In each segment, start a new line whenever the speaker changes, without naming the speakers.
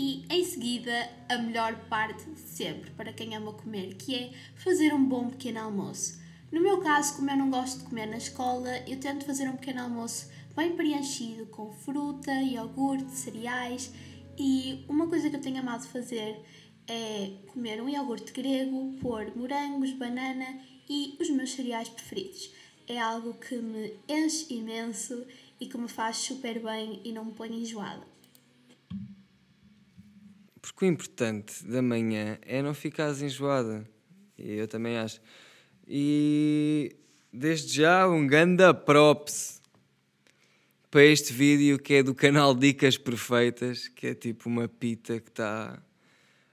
E em seguida, a melhor parte de sempre para quem ama comer, que é fazer um bom pequeno almoço. No meu caso, como eu não gosto de comer na escola, eu tento fazer um pequeno almoço bem preenchido com fruta, iogurte, cereais e uma coisa que eu tenho amado fazer é comer um iogurte grego, pôr morangos, banana e os meus cereais preferidos. É algo que me enche imenso e que me faz super bem e não me põe enjoada.
Porque o importante da manhã é não ficares enjoada. E eu também acho. E desde já um ganda props para este vídeo que é do canal Dicas Perfeitas, que é tipo uma pita que está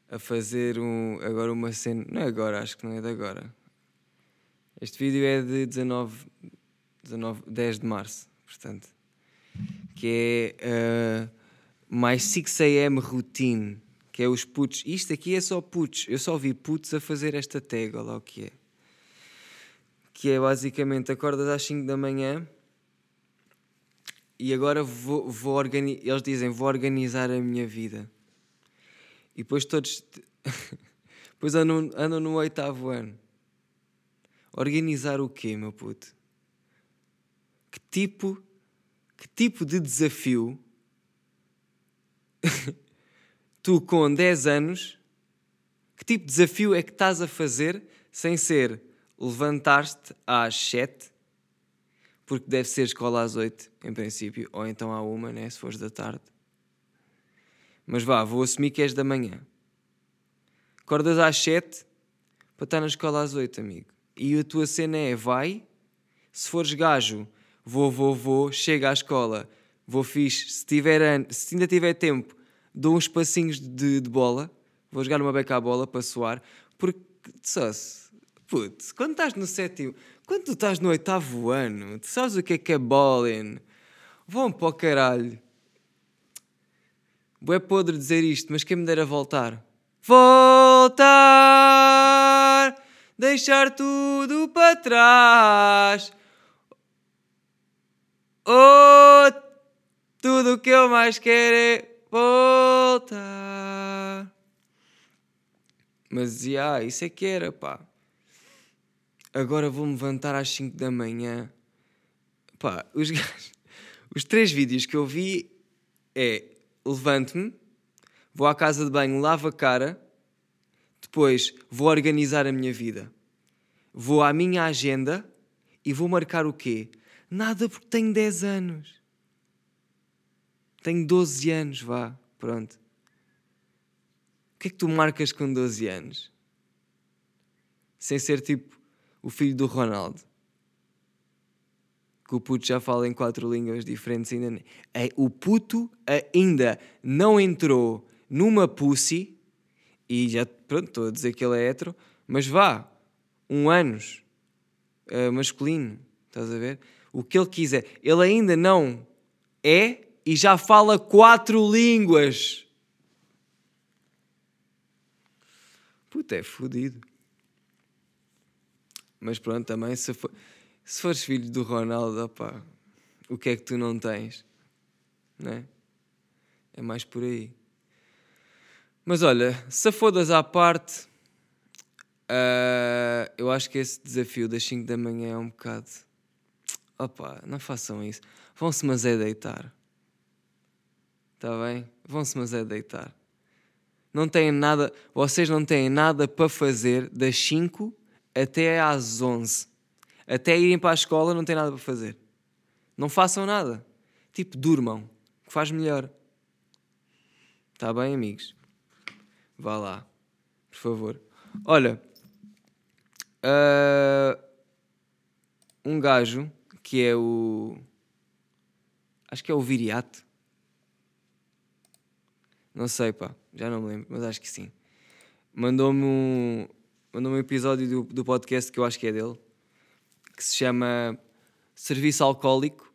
a fazer um, agora uma cena. Não é agora, acho que não é de agora. Este vídeo é de 19, 19 10 de março, portanto. Que é uh, My 6am Routine, que é os putos. Isto aqui é só putos. Eu só vi putos a fazer esta tag, olha lá o que é. Que é basicamente acordas às 5 da manhã e agora vou, vou organizar. Eles dizem: vou organizar a minha vida. E depois todos. depois andam, andam no oitavo ano. Organizar o quê, meu puto? Que tipo. Que tipo de desafio. tu com 10 anos. Que tipo de desafio é que estás a fazer sem ser levantar-te às 7 porque deve ser escola às 8, em princípio, ou então à uma, né, se fores da tarde. Mas vá, vou assumir que és da manhã. Acordas às 7 para estar na escola às 8, amigo. E a tua cena é: vai, se fores gajo, vou, vou, vou, chega à escola, vou fixe. Se, tiver, se ainda tiver tempo, dou uns passinhos de, de bola, vou jogar uma beca à bola para suar, porque, só se, putz, quando estás no sétimo, quando tu estás no oitavo ano, tu sabes o que é que é bowling? Vão para o caralho. É podre dizer isto, mas quem me dera voltar? Voltar! Deixar tudo para trás. Oh, tudo o que eu mais quero é voltar. Mas, yeah, isso é que era, pá. Agora vou-me levantar às 5 da manhã. Pá, os, os três vídeos que eu vi é levanto-me, vou à casa de banho, lavo a cara, depois vou organizar a minha vida. Vou à minha agenda e vou marcar o quê? Nada porque tenho 10 anos. Tenho 12 anos, vá, pronto. O que é que tu marcas com 12 anos? Sem ser tipo o filho do Ronaldo que o puto já fala em quatro línguas diferentes. Ainda é, o puto ainda não entrou numa pussy e já, pronto, estou a dizer que ele é hetero, mas vá, um anos uh, masculino, estás a ver? O que ele quiser. Ele ainda não é e já fala quatro línguas. Puta, é fodido. Mas pronto, também se for se fores filho do Ronaldo, opa, o que é que tu não tens? Né? É mais por aí. Mas olha, se fodas à parte, uh, eu acho que esse desafio das 5 da manhã é um bocado. Opa, não façam isso. Vão-se mas é deitar. Está bem? Vão-se mas é deitar. Não têm nada, vocês não têm nada para fazer das 5 até às 11 até irem para a escola não têm nada para fazer. Não façam nada. Tipo, durmam, que faz melhor. Está bem, amigos? Vá lá, por favor. Olha, uh, um gajo que é o. Acho que é o Viriato. Não sei, pá, já não me lembro, mas acho que sim. Mandou-me um, mandou um episódio do, do podcast que eu acho que é dele que se chama Serviço Alcoólico.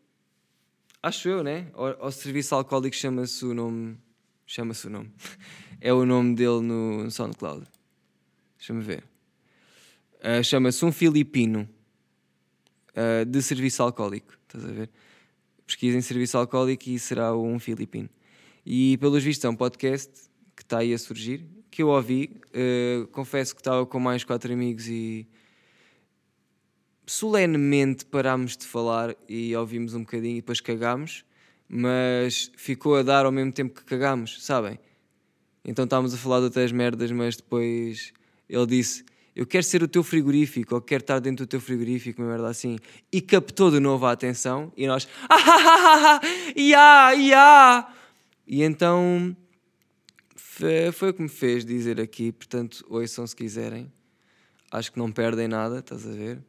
Acho eu, né? Ou, Serviço Alcoólico chama-se o nome. Chama-se o nome. é o nome dele no SoundCloud. Deixa-me ver. Uh, chama-se Um Filipino uh, de Serviço Alcoólico. Estás a ver? Pesquisem Serviço Alcoólico e será um Filipino. E pelos vistos é um podcast está aí a surgir, que eu ouvi. Uh, confesso que estava com mais quatro amigos e solenemente parámos de falar e ouvimos um bocadinho e depois cagámos, mas ficou a dar ao mesmo tempo que cagámos, sabem? Então estávamos a falar de outras merdas, mas depois ele disse: Eu quero ser o teu frigorífico, ou quero estar dentro do teu frigorífico, uma merda assim. E captou de novo a atenção e nós: Ah, ah, ah, ah, yeah, yeah. E então foi o que me fez dizer aqui, portanto, ouçam se quiserem. Acho que não perdem nada, estás a ver?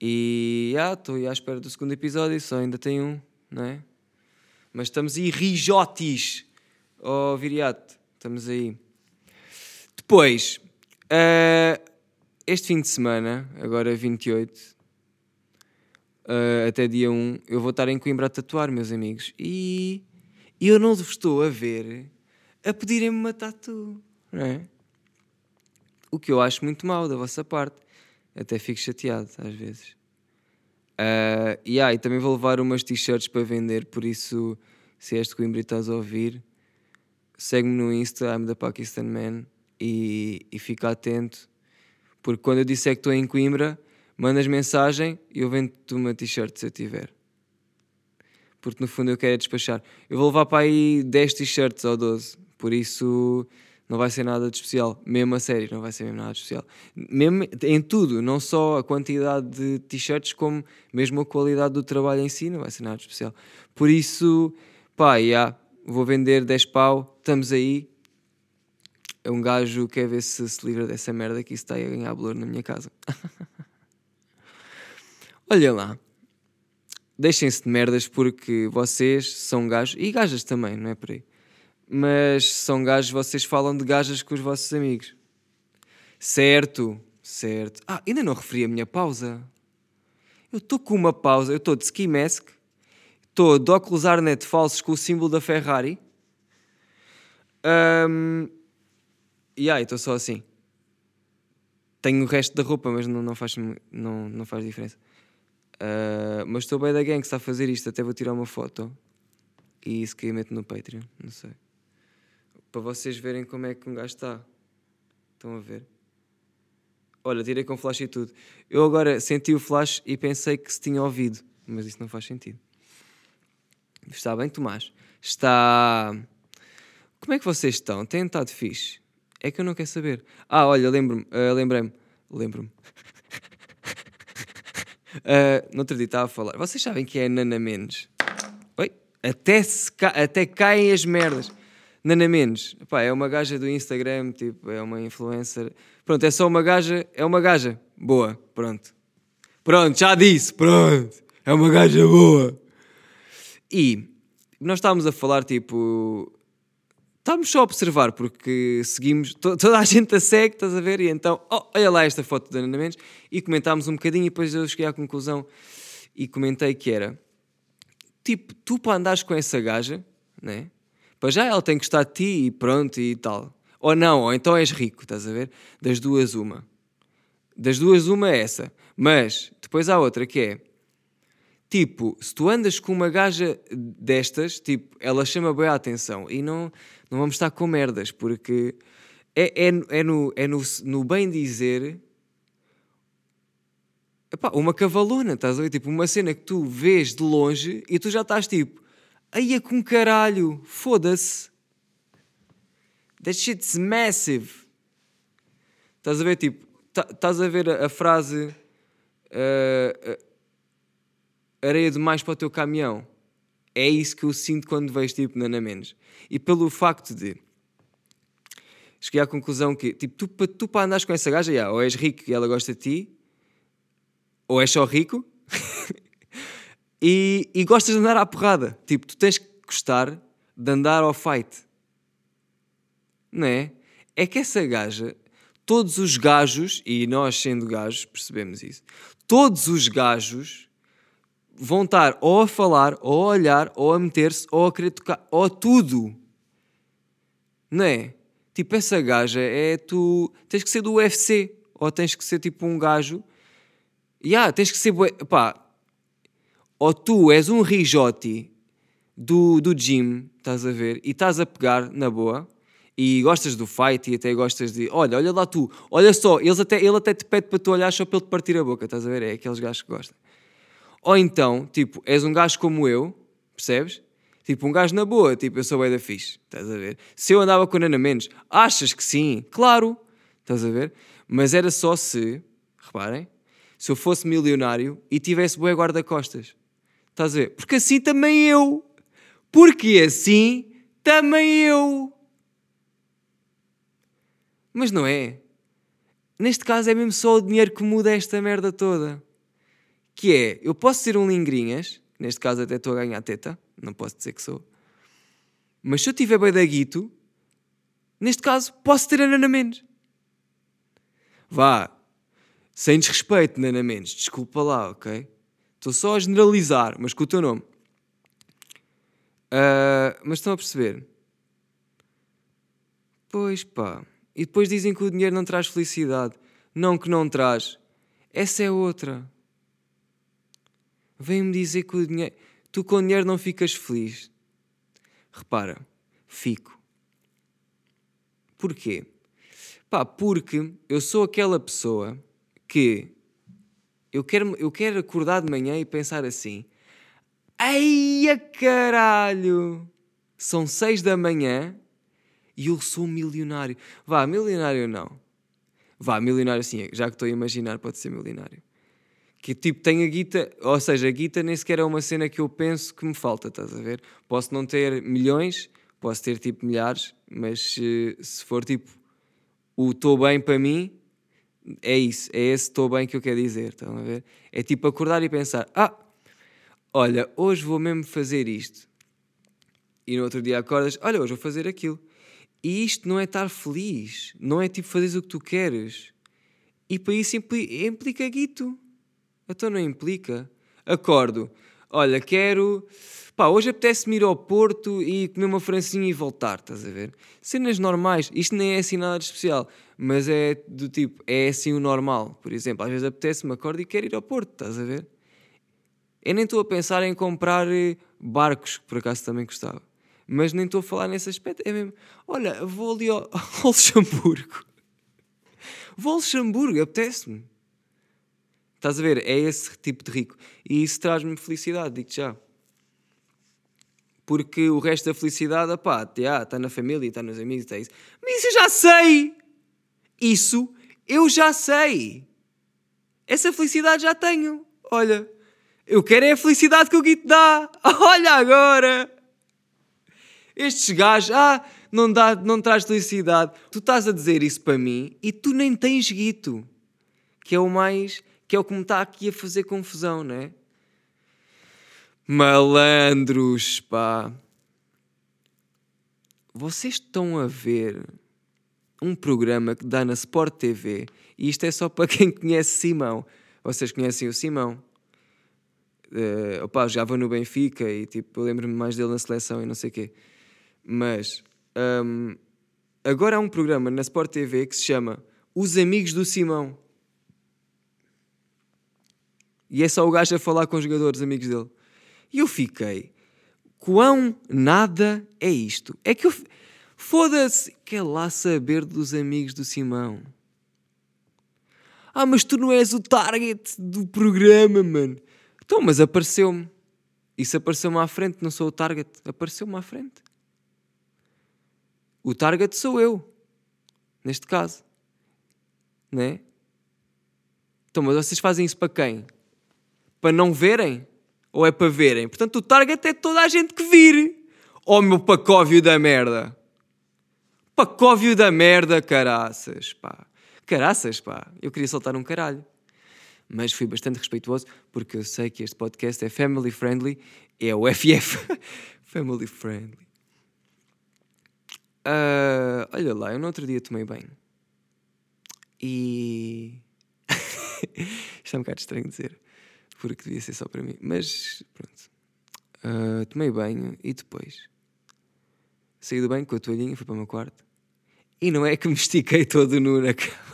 E estou ah, à espera do segundo episódio, só ainda tem um, não é? Mas estamos aí rijotes, oh viriato, estamos aí. Depois, uh, este fim de semana, agora 28, uh, ah, até dia 1, eu vou estar em Coimbra a tatuar, meus amigos. E eu não vos estou a ver a pedirem-me uma tatu, não é? O que eu acho muito mal da vossa parte. Até fico chateado às vezes. Uh, yeah, e também vou levar umas t-shirts para vender, por isso, se és de Coimbra e estás a ouvir, segue-me no Insta, I'm the Pakistan Man, e, e fica atento, porque quando eu disser que estou em Coimbra, mandas mensagem e eu vendo-te uma t-shirt se eu tiver. Porque no fundo eu quero é despachar. Eu vou levar para aí 10 t-shirts ou 12, por isso não vai ser nada de especial, mesmo a sério, não vai ser mesmo nada de especial. Mesmo em tudo, não só a quantidade de t-shirts, como mesmo a qualidade do trabalho em si, não vai ser nada de especial. Por isso, pá, yeah, vou vender 10 pau, estamos aí. É um gajo que quer ver se se livra dessa merda que isso está a ganhar valor na minha casa. Olha lá. Deixem-se de merdas porque vocês são gajos, e gajas também, não é por aí mas são gajos, vocês falam de gajas com os vossos amigos. Certo, certo. Ah, ainda não referi a minha pausa. Eu estou com uma pausa, eu estou de ski mask, estou de óculos Arnet falsos com o símbolo da Ferrari. Um, e aí, estou só assim. Tenho o resto da roupa, mas não, não, faz, não, não faz diferença. Uh, mas estou bem da gang que está a fazer isto. Até vou tirar uma foto e isso que eu meto no Patreon. Não sei para vocês verem como é que um gajo está. Estão a ver? Olha, tirei com flash e tudo. Eu agora senti o flash e pensei que se tinha ouvido, mas isso não faz sentido. Está bem, Tomás? Está. Como é que vocês estão? Têm estado fixe? É que eu não quero saber. Ah, olha, lembro-me, uh, lembrei-me, lembro-me. uh, no outro dia estava a falar. Vocês sabem que é Nana Mendes? Oi? Até, ca... Até caem as merdas. Nana Menos, pá, é uma gaja do Instagram, tipo, é uma influencer. Pronto, é só uma gaja, é uma gaja boa, pronto. Pronto, já disse, pronto, é uma gaja boa. E nós estávamos a falar, tipo, estávamos só a observar, porque seguimos, to toda a gente a segue, estás a ver? E então, oh, olha lá esta foto da Nana Mendes, e comentámos um bocadinho, e depois eu cheguei à conclusão e comentei que era, tipo, tu para andares com essa gaja, né? Para já ela tem que gostar de ti e pronto e tal. Ou não, ou então és rico, estás a ver? Das duas, uma. Das duas, uma é essa. Mas depois há outra que é tipo, se tu andas com uma gaja destas, tipo, ela chama bem a atenção e não, não vamos estar com merdas, porque é, é, é, no, é no, no bem dizer epá, uma cavalona, estás a ver? Tipo, uma cena que tu vês de longe e tu já estás tipo, Aí é com caralho, foda-se. That shit's massive. Estás a ver, tipo, estás a ver a, a frase uh, uh, areia demais para o teu caminhão. É isso que eu sinto quando vejo, tipo, Nana Menos. E pelo facto de cheguei à conclusão que, tipo, tu, tu para andares com essa gaja, yeah, ou és rico e ela gosta de ti, ou és só rico, e, e gostas de andar à porrada. Tipo, tu tens que gostar de andar ao fight. Não é? É que essa gaja, todos os gajos, e nós sendo gajos percebemos isso, todos os gajos vão estar ou a falar, ou a olhar, ou a meter-se, ou a querer tocar, ou tudo. Não é? Tipo, essa gaja é tu. Tens que ser do UFC, ou tens que ser tipo um gajo. Yeah, tens que ser. Pá, ou tu és um rijote do, do gym, estás a ver, e estás a pegar na boa, e gostas do fight e até gostas de. Olha, olha lá tu, olha só, eles até, ele até te pede para tu olhar só para ele te partir a boca, estás a ver? É aqueles gajos que gostam. Ou então, tipo, és um gajo como eu, percebes? Tipo, um gajo na boa, tipo, eu sou da fixe, estás a ver? Se eu andava com Ana Mendes, achas que sim? Claro, estás a ver? Mas era só se, reparem, se eu fosse milionário e tivesse boa guarda-costas. Estás a ver? Porque assim também eu. Porque assim também eu. Mas não é. Neste caso é mesmo só o dinheiro que muda esta merda toda. Que é, eu posso ser um lingrinhas, neste caso até estou a ganhar teta, não posso dizer que sou. Mas se eu tiver bem da guito, neste caso posso ter a Nana Mendes. Vá, sem desrespeito, Nana Mendes, desculpa lá, ok? Estou só a generalizar, mas com o teu nome. Uh, mas estão a perceber? Pois pá. E depois dizem que o dinheiro não traz felicidade. Não que não traz. Essa é outra. Vem-me dizer que o dinheiro. Tu com o dinheiro não ficas feliz. Repara, fico. Porquê? Pá, porque eu sou aquela pessoa que eu quero, eu quero acordar de manhã e pensar assim: Eia caralho! São seis da manhã e eu sou milionário. Vá, milionário não. Vá, milionário sim, já que estou a imaginar, pode ser milionário. Que tipo, tenho a guita, ou seja, a guita nem sequer é uma cena que eu penso que me falta, estás a ver? Posso não ter milhões, posso ter tipo milhares, mas se, se for tipo o estou bem para mim, é isso, é esse estou bem que eu quero dizer, estão a ver? É tipo acordar e pensar: ah, olha, hoje vou mesmo fazer isto. E no outro dia acordas: olha, hoje vou fazer aquilo. E isto não é estar feliz, não é tipo fazeres o que tu queres. E para isso implica, implica guito. Então não implica. Acordo. Olha, quero. Pá, hoje apetece-me ir ao Porto e comer uma francinha e voltar, estás a ver? Cenas normais. Isto nem é assim nada de especial. Mas é do tipo, é assim o normal. Por exemplo, às vezes apetece-me, acordo e quero ir ao Porto, estás a ver? Eu nem estou a pensar em comprar eh, barcos, que por acaso também gostava. Mas nem estou a falar nesse aspecto. É mesmo, olha, vou ali ao, ao Luxemburgo. Vou ao Luxemburgo, apetece-me. Estás a ver? É esse tipo de rico. E isso traz-me felicidade, digo-te já. Porque o resto da felicidade, pá, está na família, está nos amigos, está isso. Mas isso eu já sei! Isso eu já sei! Essa felicidade já tenho. Olha, eu quero é a felicidade que o Guito dá. Olha agora! Estes gajos, ah, não, dá, não traz felicidade. Tu estás a dizer isso para mim e tu nem tens guito. Que é o mais, que é o que me está aqui a fazer confusão, não é? Malandros, pá. Vocês estão a ver um programa que dá na Sport TV e isto é só para quem conhece Simão. Vocês conhecem o Simão? Uh, opa, já vou no Benfica e tipo, eu lembro-me mais dele na seleção e não sei o quê. Mas um, agora há um programa na Sport TV que se chama Os Amigos do Simão. E é só o gajo a falar com os jogadores amigos dele. E eu fiquei, quão nada é isto? É que eu. Foda-se, quer lá saber dos amigos do Simão. Ah, mas tu não és o target do programa, mano. Então, mas apareceu-me. Isso apareceu-me à frente, não sou o target. Apareceu-me à frente. O target sou eu, neste caso. Né? Então, mas vocês fazem isso para quem? Para não verem? Ou é para verem? Portanto, o target é toda a gente que vire. Oh, meu pacóvio da merda. Pacóvio da merda, caraças, pá. Caraças, pá. Eu queria soltar um caralho. Mas fui bastante respeituoso porque eu sei que este podcast é family friendly. É o FF. family friendly. Uh, olha lá, eu no outro dia tomei banho. E. Isto é um bocado estranho dizer, porque devia ser só para mim. Mas pronto. Uh, tomei banho e depois saí do banho com a toalhinha, fui para o meu quarto. E não é que me estiquei todo nu na cama.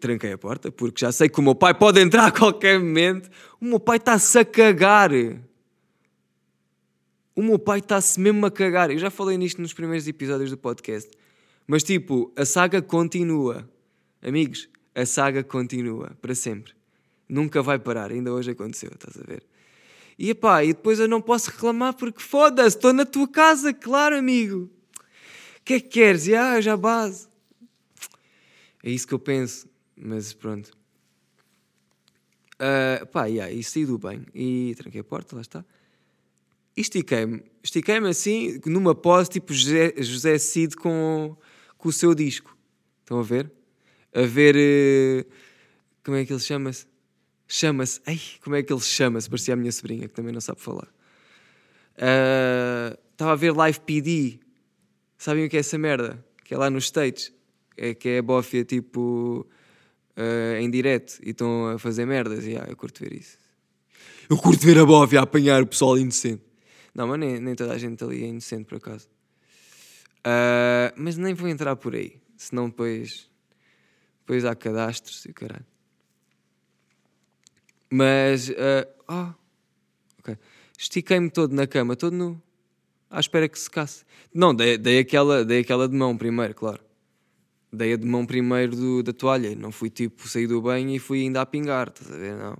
Tranquei a porta, porque já sei que o meu pai pode entrar a qualquer momento. O meu pai está-se a cagar. O meu pai está-se mesmo a cagar. Eu já falei nisto nos primeiros episódios do podcast. Mas tipo, a saga continua. Amigos, a saga continua para sempre. Nunca vai parar. Ainda hoje aconteceu, estás a ver? E epá, e depois eu não posso reclamar porque foda-se, estou na tua casa, claro, amigo. O que é que queres? E, ah, já base. É isso que eu penso, mas pronto. Uh, pá, yeah, e saí do bem e tranquei a porta, lá está. E estiquei-me, estiquei-me assim, numa pose tipo José, José Cid com, com o seu disco. Estão a ver? A ver. Uh, como é que ele chama-se? Chama-se. Ai, como é que ele chama-se? Parecia a minha sobrinha, que também não sabe falar. Estava uh, a ver Live PD. Sabem o que é essa merda? Que é lá nos States. É, que é a bófia tipo. Uh, em direto e estão a fazer merdas. E ah, eu curto ver isso. Eu curto ver a bófia a apanhar o pessoal inocente. Não, mas nem, nem toda a gente ali é inocente por acaso. Uh, mas nem vou entrar por aí. Senão depois. Depois há cadastros e caralho. Mas. Uh, oh, ok. Estiquei-me todo na cama, todo nu. À espera que secasse. Não, dei, dei, aquela, dei aquela de mão primeiro, claro. Dei a de mão primeiro do, da toalha. Não fui tipo sair do banho e fui ainda a pingar, estás a ver? Não.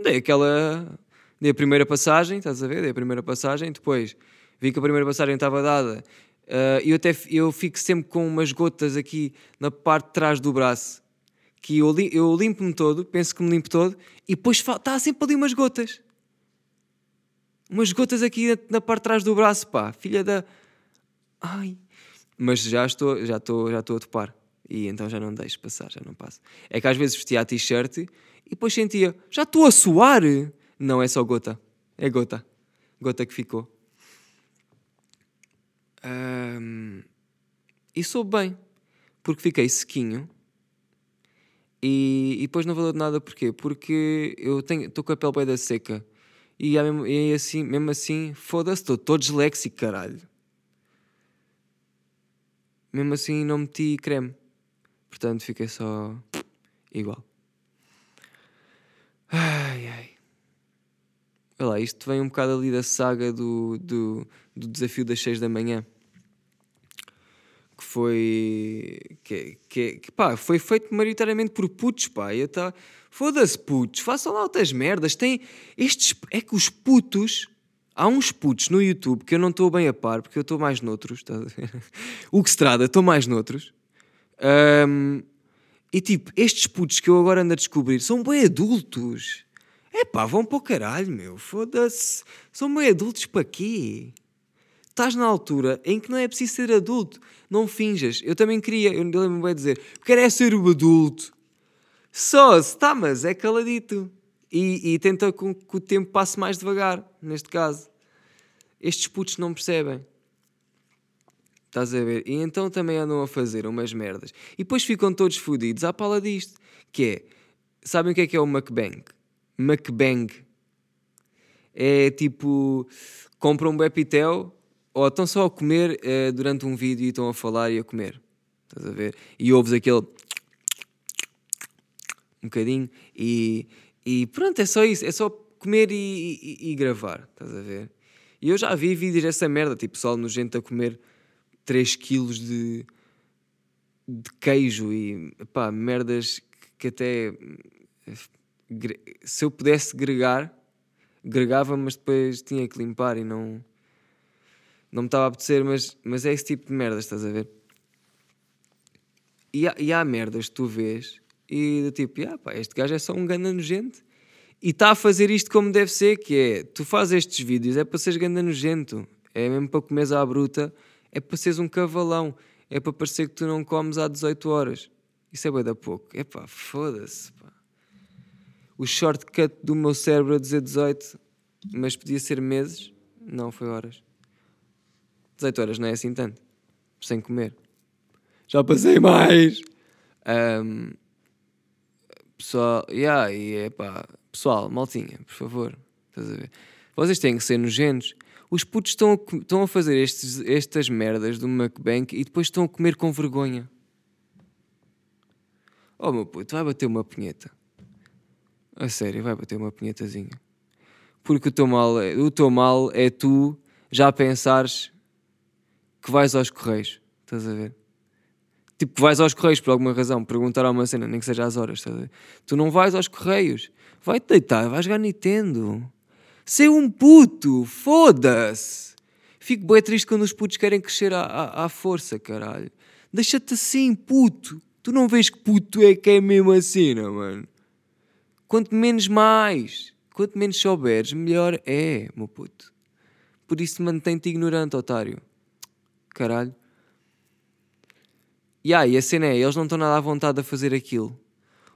Dei aquela. Dei a primeira passagem, estás a ver? Dei a primeira passagem, depois vi que a primeira passagem estava dada. Uh, eu até eu fico sempre com umas gotas aqui na parte de trás do braço que eu, eu limpo-me todo, penso que me limpo todo, e depois está sempre ali umas gotas. Umas gotas aqui na parte de trás do braço, pá, filha da. Ai. Mas já estou, já estou, já estou a topar. E então já não deixo passar, já não passo. É que às vezes vestia a t-shirt e depois sentia, já estou a suar. Não, é só gota. É gota. Gota que ficou. Um, e soube bem, porque fiquei sequinho e, e depois não valeu de nada porquê? Porque eu estou com a pele bem da seca. E, mesmo, e assim, mesmo assim, foda-se, estou disléxico, caralho. Mesmo assim não meti creme. Portanto fiquei só igual. Ai ai. Olha lá, isto vem um bocado ali da saga do, do, do desafio das 6 da manhã que foi que, que, que pá, foi feito maioritariamente por putos, pá, e tá, foda-se putos, façam lá outras merdas, tem estes, é que os putos, há uns putos no YouTube que eu não estou bem a par, porque eu estou mais noutros, tá o que se trata, estou mais noutros, um, e tipo, estes putos que eu agora ando a descobrir são bem adultos, é pá, vão para o caralho, meu, foda-se, são bem adultos para quê? estás na altura em que não é preciso ser adulto. Não finjas. Eu também queria, eu lembro-me bem dizer, quero é ser o adulto. Só se está, mas é caladito. E, e tenta com que o tempo passe mais devagar, neste caso. Estes putos não percebem. Estás a ver? E então também andam a fazer umas merdas. E depois ficam todos fodidos à pala disto. Que é, sabem o que é que é o mukbang? Mukbang. É tipo, compram um Bepitel ou estão só a comer uh, durante um vídeo e estão a falar e a comer. Estás a ver? E ouves aquele. um bocadinho e, e pronto, é só isso. É só comer e, e, e gravar. Estás a ver? E eu já vi vídeos dessa merda, tipo pessoal nojento a comer 3 kg de, de queijo e pá, merdas que até se eu pudesse gregar, gregava, mas depois tinha que limpar e não não me estava a apetecer, mas, mas é esse tipo de merdas, estás a ver? E há, e há merdas que tu vês e do tipo, ah, pá, este gajo é só um ganda nojento e está a fazer isto como deve ser, que é, tu fazes estes vídeos, é para seres ganda nojento, é mesmo para comeres à bruta, é para seres um cavalão, é para parecer que tu não comes há 18 horas. Isso é bem da pouco. É pá, foda-se, pá. O shortcut do meu cérebro a dizer 18, mas podia ser meses, não, foi horas. 18 horas não é assim tanto. Sem comer. Já passei mais. Um, pessoal, yeah, e é pá, pessoal, maltinha, por favor. Estás a ver? Vocês têm que ser nojentos. Os putos estão a, estão a fazer estes, estas merdas do mukbang e depois estão a comer com vergonha. Oh meu puto, vai bater uma punheta. A sério, vai bater uma punhetazinha. Porque o teu mal é, o teu mal é tu já pensares que vais aos correios. Estás a ver? Tipo, que vais aos correios por alguma razão, perguntar a uma cena, nem que seja às horas, estás a ver? Tu não vais aos correios. Vai-te deitar, vais jogar Nintendo. Ser um puto, foda-se. Fico bem triste quando os putos querem crescer à, à, à força, caralho. Deixa-te assim, puto. Tu não vês que puto é que é mesmo assim, não, mano? Quanto menos mais, quanto menos souberes, melhor é, meu puto. Por isso mantém-te ignorante, otário. Caralho. Yeah, e a cena é, eles não estão nada à vontade a fazer aquilo.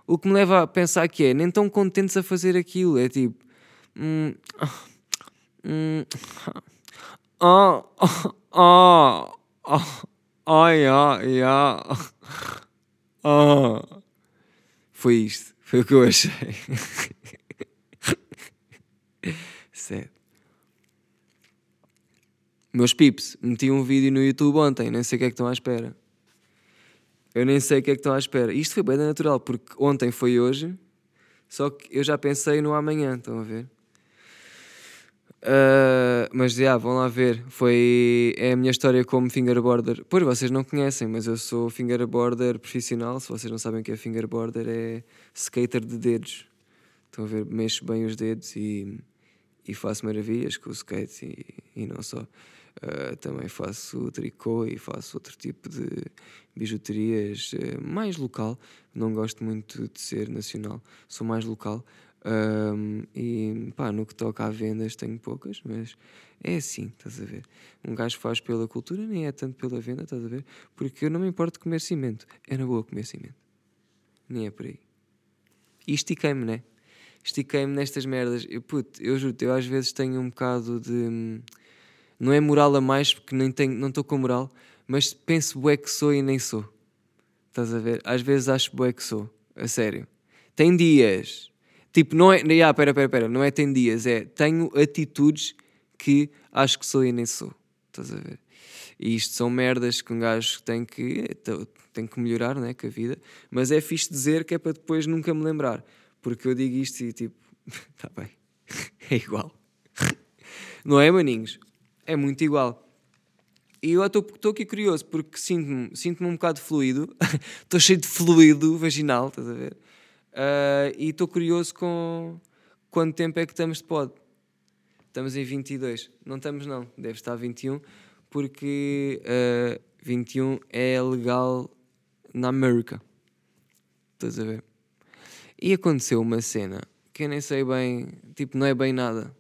O que me leva a pensar que é, nem tão contentes a fazer aquilo. É tipo. Hum, hum, oh, oh, oh, oh, yeah, yeah. Oh. Foi isto. Foi o que eu achei. Sério. Meus pips, meti um vídeo no YouTube ontem, nem sei o que é que estão à espera. Eu nem sei o que é que estão à espera. Isto foi bem natural, porque ontem foi hoje, só que eu já pensei no amanhã, estão a ver? Uh, mas já, yeah, vão lá ver. Foi é a minha história como fingerboarder. Pois vocês não conhecem, mas eu sou fingerboarder profissional. Se vocês não sabem o que é fingerboarder, é skater de dedos. Estão a ver? Mexo bem os dedos e, e faço maravilhas com o skate e, e não só. Uh, também faço tricô e faço outro tipo de bijuterias uh, mais local. Não gosto muito de ser nacional, sou mais local. Um, e pá, no que toca a vendas tenho poucas, mas é assim, estás a ver? Um gajo faz pela cultura, nem é tanto pela venda, estás a ver? Porque eu não me importo de comer cimento, é na boa comer cimento, nem é por aí. E estiquei-me, né? Estiquei-me nestas merdas. Eu, puto, eu juro eu às vezes tenho um bocado de hum, não é moral a mais, porque nem tenho, não estou com moral, mas penso bué que sou e nem sou. Estás a ver? Às vezes acho bué que sou, a sério. Tem dias, tipo, não é, ah, pera, pera, pera, não é tem dias, é tenho atitudes que acho que sou e nem sou. Estás a ver? E isto são merdas que um gajo tem que, tem que melhorar, né, com a vida, mas é fixe dizer que é para depois nunca me lembrar, porque eu digo isto e tipo, está bem, é igual. Não é, maninhos? é muito igual. E eu estou aqui curioso porque sinto-me sinto um bocado fluido, estou cheio de fluido vaginal, estás a ver? Uh, e estou curioso com quanto tempo é que estamos de pod. Estamos em 22. Não estamos, não, deve estar 21, porque uh, ah, 21 é legal na América. Estás a ver? E aconteceu uma cena que eu nem sei bem, tipo, não é bem nada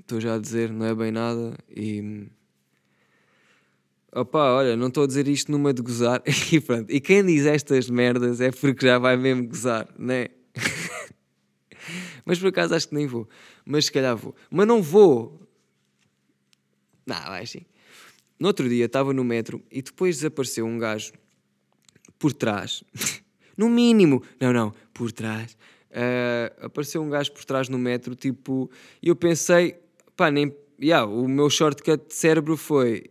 estou já a dizer, não é bem nada e. Opa, olha, não estou a dizer isto numa de gozar e pronto. E quem diz estas merdas é porque já vai mesmo gozar, né? Mas por acaso acho que nem vou. Mas se calhar vou. Mas não vou. Não, vai sim. No outro dia estava no metro e depois desapareceu um gajo por trás. no mínimo. Não, não, por trás. Uh, apareceu um gajo por trás no metro, tipo, e eu pensei, pá, nem. Yeah, o meu shortcut de cérebro foi.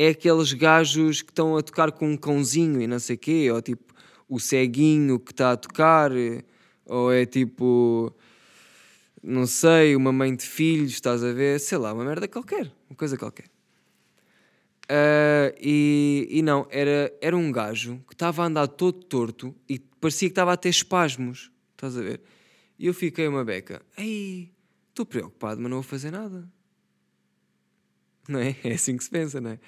É aqueles gajos que estão a tocar com um cãozinho e não sei o quê, ou tipo o ceguinho que está a tocar, ou é tipo. Não sei, uma mãe de filhos, estás a ver? Sei lá, uma merda qualquer, uma coisa qualquer. Uh, e, e não, era, era um gajo que estava a andar todo torto e parecia que estava a ter espasmos, estás a ver? E eu fiquei uma beca. Ei, estou preocupado, mas não vou fazer nada. Não é? É assim que se pensa, não é?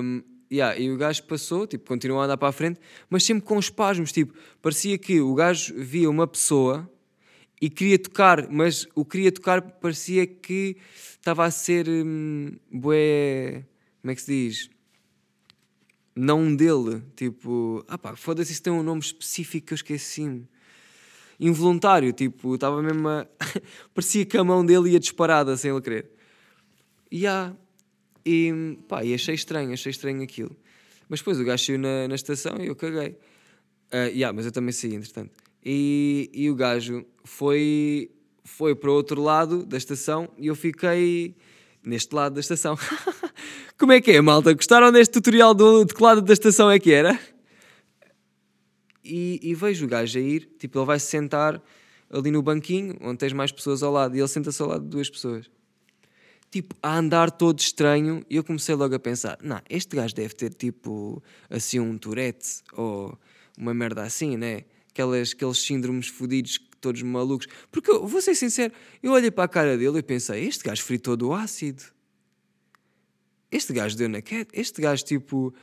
Um, yeah, e o gajo passou, tipo, continuou a andar para a frente, mas sempre com espasmos, tipo, parecia que o gajo via uma pessoa e queria tocar, mas o queria tocar parecia que estava a ser hum, bué, como é que se diz? Não dele, tipo, ah pá, foda-se, isso tem um nome específico que eu esqueci-me involuntário, tipo, estava mesmo a... parecia que a mão dele ia disparada sem ele querer. Há. E pá, e achei estranho, achei estranho aquilo. Mas depois o gajo saiu na, na estação e eu caguei. Uh, yeah, mas eu também saí, entretanto. E, e o gajo foi, foi para o outro lado da estação e eu fiquei neste lado da estação. Como é que é, malta? Gostaram deste tutorial do, de que lado da estação é que era? e, e vejo o gajo a ir, tipo, ele vai se sentar ali no banquinho, onde tens mais pessoas ao lado, e ele senta-se ao lado de duas pessoas. Tipo, a andar todo estranho, e eu comecei logo a pensar: não, este gajo deve ter tipo, assim, um Tourette, ou uma merda assim, né? Aquelas, aqueles síndromes fodidos, todos malucos. Porque eu vou ser sincero, eu olhei para a cara dele e pensei: este gajo fritou do ácido. Este gajo deu na queda. Este gajo, tipo,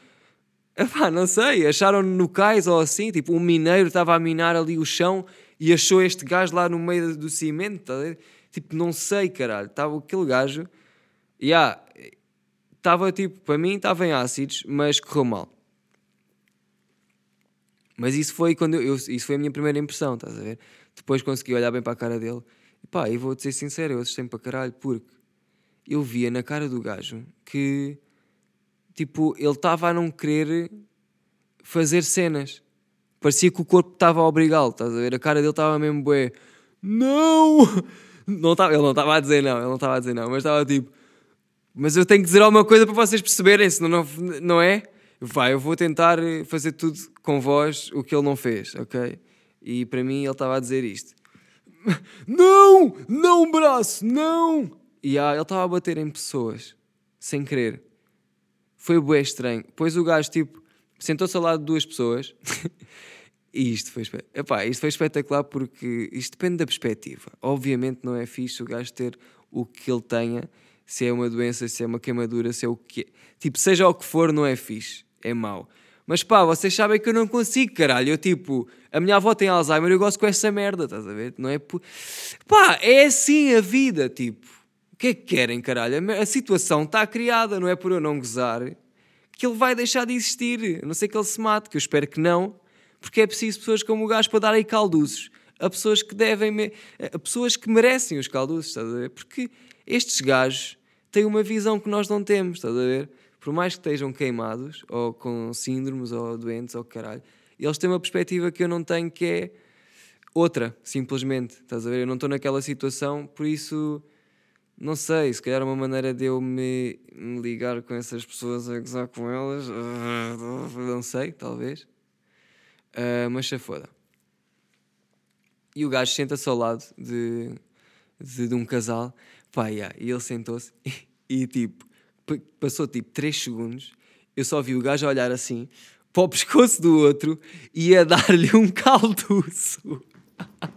Epá, não sei, acharam no cais ou assim, tipo, um mineiro estava a minar ali o chão e achou este gajo lá no meio do cimento, tá tipo, não sei, caralho, estava aquele gajo, e yeah, estava tipo, para mim estava em ácidos, mas correu mal. Mas isso foi quando eu, isso foi a minha primeira impressão, estás a ver? Depois consegui olhar bem para a cara dele. E pá, e vou-te ser sincero, eu assustei para caralho, porque eu via na cara do gajo que tipo, ele estava a não querer fazer cenas. Parecia que o corpo estava a obrigá-lo, estás a ver? A cara dele estava mesmo bué. Não! Não tava, ele não estava a dizer não, ele não estava a dizer não, mas estava tipo. Mas eu tenho que dizer alguma coisa para vocês perceberem, senão não, não é? Vai, eu vou tentar fazer tudo com vós o que ele não fez, ok? E para mim ele estava a dizer isto. Não! Não, braço! Não! E ah, ele estava a bater em pessoas, sem querer. Foi bué estranho. Depois o gajo, tipo, sentou-se ao lado de duas pessoas. e isto foi, Epá, isto foi espetacular porque isto depende da perspectiva. Obviamente não é fixe o gajo ter o que ele tenha, se é uma doença, se é uma queimadura, se é o que é. Tipo, seja o que for, não é fixe. É mau. Mas pá, vocês sabem que eu não consigo, caralho. Eu tipo, a minha avó tem Alzheimer eu gosto com essa merda, estás a ver? Não é por... Pá, é assim a vida, tipo. O que é que querem, caralho? A situação está criada, não é por eu não gozar que ele vai deixar de existir. A não sei que ele se mate, que eu espero que não, porque é preciso pessoas como o gajo para dar aí calduços a pessoas que devem, a pessoas que merecem os calduços, estás a ver? Porque estes gajos têm uma visão que nós não temos, estás a ver? Por mais que estejam queimados, ou com síndromes, ou doentes, ou caralho, eles têm uma perspectiva que eu não tenho, que é outra, simplesmente, estás a ver? Eu não estou naquela situação, por isso não sei, se calhar uma maneira de eu me, me ligar com essas pessoas a gozar com elas, não sei, talvez. Uh, mas se foda. E o gajo senta-se ao lado de, de, de, um casal, pá, yeah, e ele sentou-se e, e, tipo, passou tipo 3 segundos, eu só vi o gajo olhar assim para o pescoço do outro e a dar-lhe um calduço.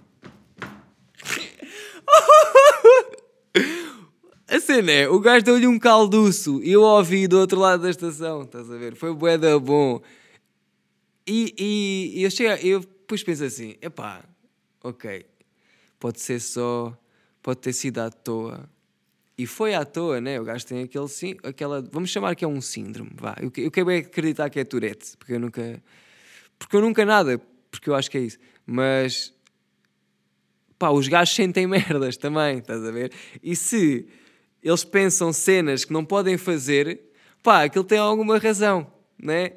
A cena é, o gajo deu-lhe um calduço e eu ouvi do outro lado da estação, estás a ver? Foi bué da bom. E, e, e eu chego, eu depois penso assim, epá, ok, pode ser só, pode ter sido à toa. E foi à toa, né? O gajo tem aquele sim, aquela, vamos chamar que é um síndrome, vá. Eu, eu quero acreditar que é Tourette, porque eu nunca, porque eu nunca nada, porque eu acho que é isso. Mas, pá, os gajos sentem merdas também, estás a ver? E se eles pensam cenas que não podem fazer, pá, aquilo tem alguma razão, né?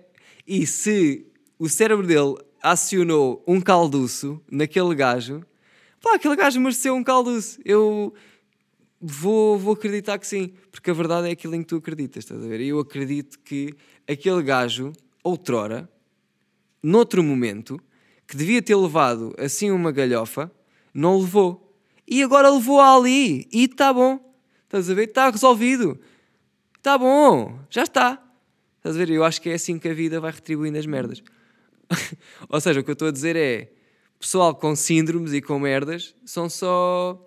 E se o cérebro dele acionou um calduço naquele gajo, pá, aquele gajo mereceu um calduço. Eu vou, vou acreditar que sim, porque a verdade é aquilo em que tu acreditas, estás a ver? E eu acredito que aquele gajo, outrora, noutro momento, que devia ter levado assim uma galhofa, não levou. E agora levou ali. E está bom. Estás a ver? Está resolvido. Está bom. Já está. Estás a ver? Eu acho que é assim que a vida vai retribuindo as merdas. Ou seja, o que eu estou a dizer é: pessoal com síndromes e com merdas são só.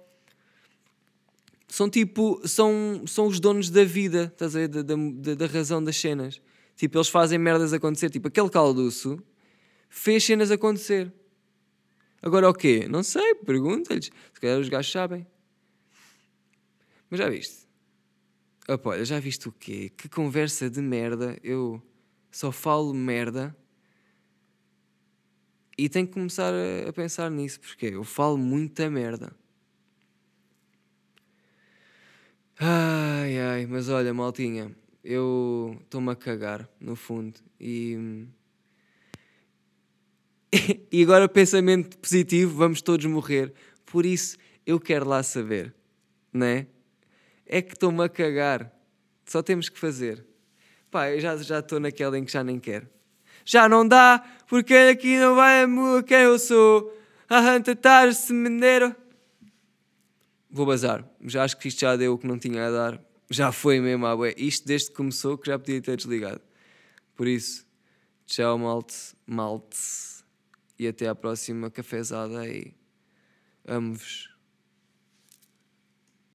São tipo. São, são os donos da vida, estás a ver? Da, da, da razão das cenas. Tipo, eles fazem merdas acontecer. Tipo, aquele calduço fez cenas acontecer. Agora o quê? Não sei, pergunta-lhes. Se calhar os gajos sabem. Mas já viste? Olha, já viste o quê? Que conversa de merda. Eu só falo merda. E tenho que começar a, pensar nisso, porque eu falo muita merda. Ai, ai, mas olha, maltinha, eu estou-me a cagar, no fundo. E. e agora, pensamento positivo, vamos todos morrer. Por isso, eu quero lá saber, né? é que estou-me a cagar. Só temos que fazer. Pá, eu já estou naquela em que já nem quero. Já não dá, porque aqui não vai a quem eu sou. A tentar semeneiro. Vou bazar. Já acho que isto já deu o que não tinha a dar. Já foi mesmo à bué. Isto desde que começou que já podia ter desligado. Por isso, tchau malte, malte. E até à próxima cafezada e amo-vos.